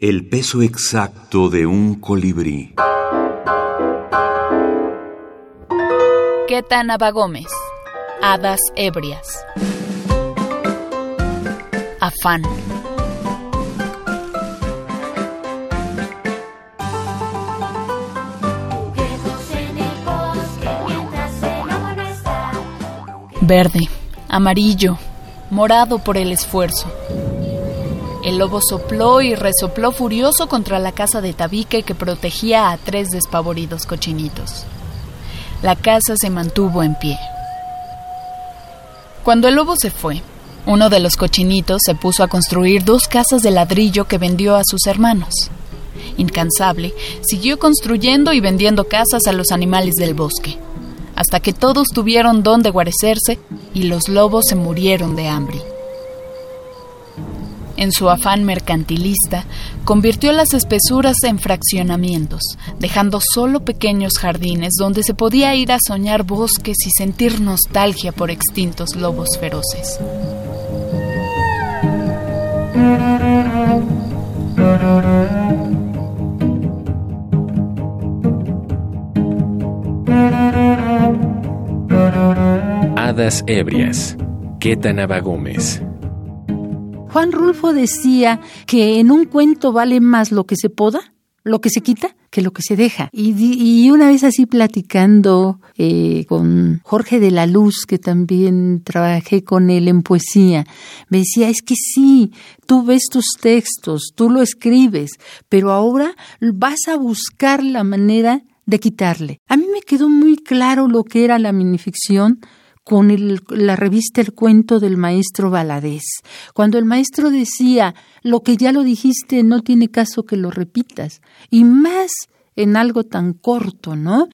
El peso exacto de un colibrí. Ketanaba Gómez. Hadas ebrias. Afán. Verde, amarillo, morado por el esfuerzo. El lobo sopló y resopló furioso contra la casa de tabique que protegía a tres despavoridos cochinitos. La casa se mantuvo en pie. Cuando el lobo se fue, uno de los cochinitos se puso a construir dos casas de ladrillo que vendió a sus hermanos. Incansable, siguió construyendo y vendiendo casas a los animales del bosque, hasta que todos tuvieron donde guarecerse y los lobos se murieron de hambre en su afán mercantilista, convirtió las espesuras en fraccionamientos, dejando solo pequeños jardines donde se podía ir a soñar bosques y sentir nostalgia por extintos lobos feroces. Hadas ebrias. Quetanaba Gómez. Juan Rulfo decía que en un cuento vale más lo que se poda, lo que se quita, que lo que se deja. Y, una vez así platicando eh, con Jorge de la Luz, que también trabajé con él en poesía, me decía, es que sí, tú ves tus textos, tú lo escribes, pero ahora vas a buscar la manera de quitarle. A mí me quedó muy claro lo que era la minificción con la revista El cuento del maestro Valadez, cuando el maestro decía, lo que ya lo dijiste no tiene caso que lo repitas, y más en algo tan corto, ¿no?